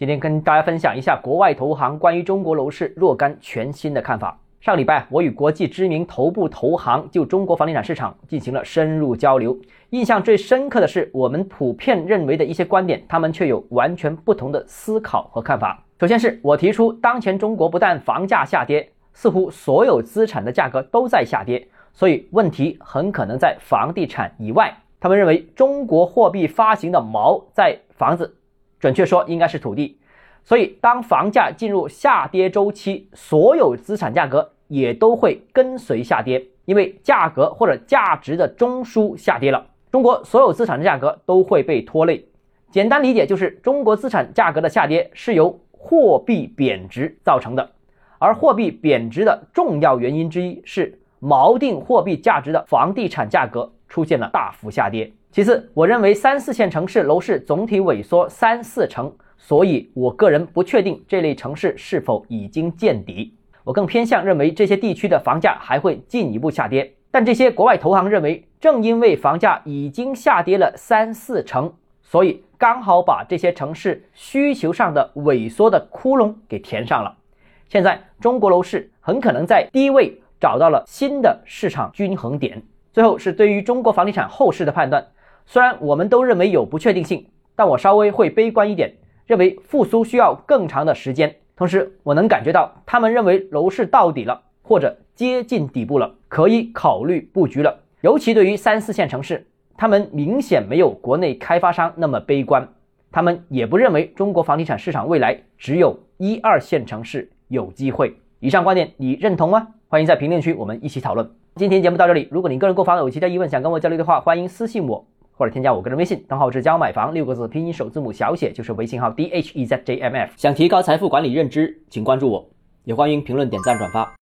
今天跟大家分享一下国外投行关于中国楼市若干全新的看法。上礼拜，我与国际知名头部投行就中国房地产市场进行了深入交流。印象最深刻的是，我们普遍认为的一些观点，他们却有完全不同的思考和看法。首先是我提出，当前中国不但房价下跌，似乎所有资产的价格都在下跌，所以问题很可能在房地产以外。他们认为，中国货币发行的锚在房子，准确说应该是土地。所以，当房价进入下跌周期，所有资产价格也都会跟随下跌，因为价格或者价值的中枢下跌了，中国所有资产的价格都会被拖累。简单理解就是，中国资产价格的下跌是由货币贬值造成的，而货币贬值的重要原因之一是锚定货币价值的房地产价格出现了大幅下跌。其次，我认为三四线城市楼市总体萎缩三四成。所以，我个人不确定这类城市是否已经见底。我更偏向认为这些地区的房价还会进一步下跌。但这些国外投行认为，正因为房价已经下跌了三四成，所以刚好把这些城市需求上的萎缩的窟窿给填上了。现在，中国楼市很可能在低位找到了新的市场均衡点。最后是对于中国房地产后市的判断，虽然我们都认为有不确定性，但我稍微会悲观一点。认为复苏需要更长的时间，同时我能感觉到他们认为楼市到底了或者接近底部了，可以考虑布局了。尤其对于三四线城市，他们明显没有国内开发商那么悲观，他们也不认为中国房地产市场未来只有一二线城市有机会。以上观点你认同吗？欢迎在评论区我们一起讨论。今天节目到这里，如果你个人购房有其他疑问想跟我交流的话，欢迎私信我。或者添加我个人微信，账号是教买房六个字拼音首字母小写，就是微信号 d h e z j m f。想提高财富管理认知，请关注我，也欢迎评论、点赞、转发。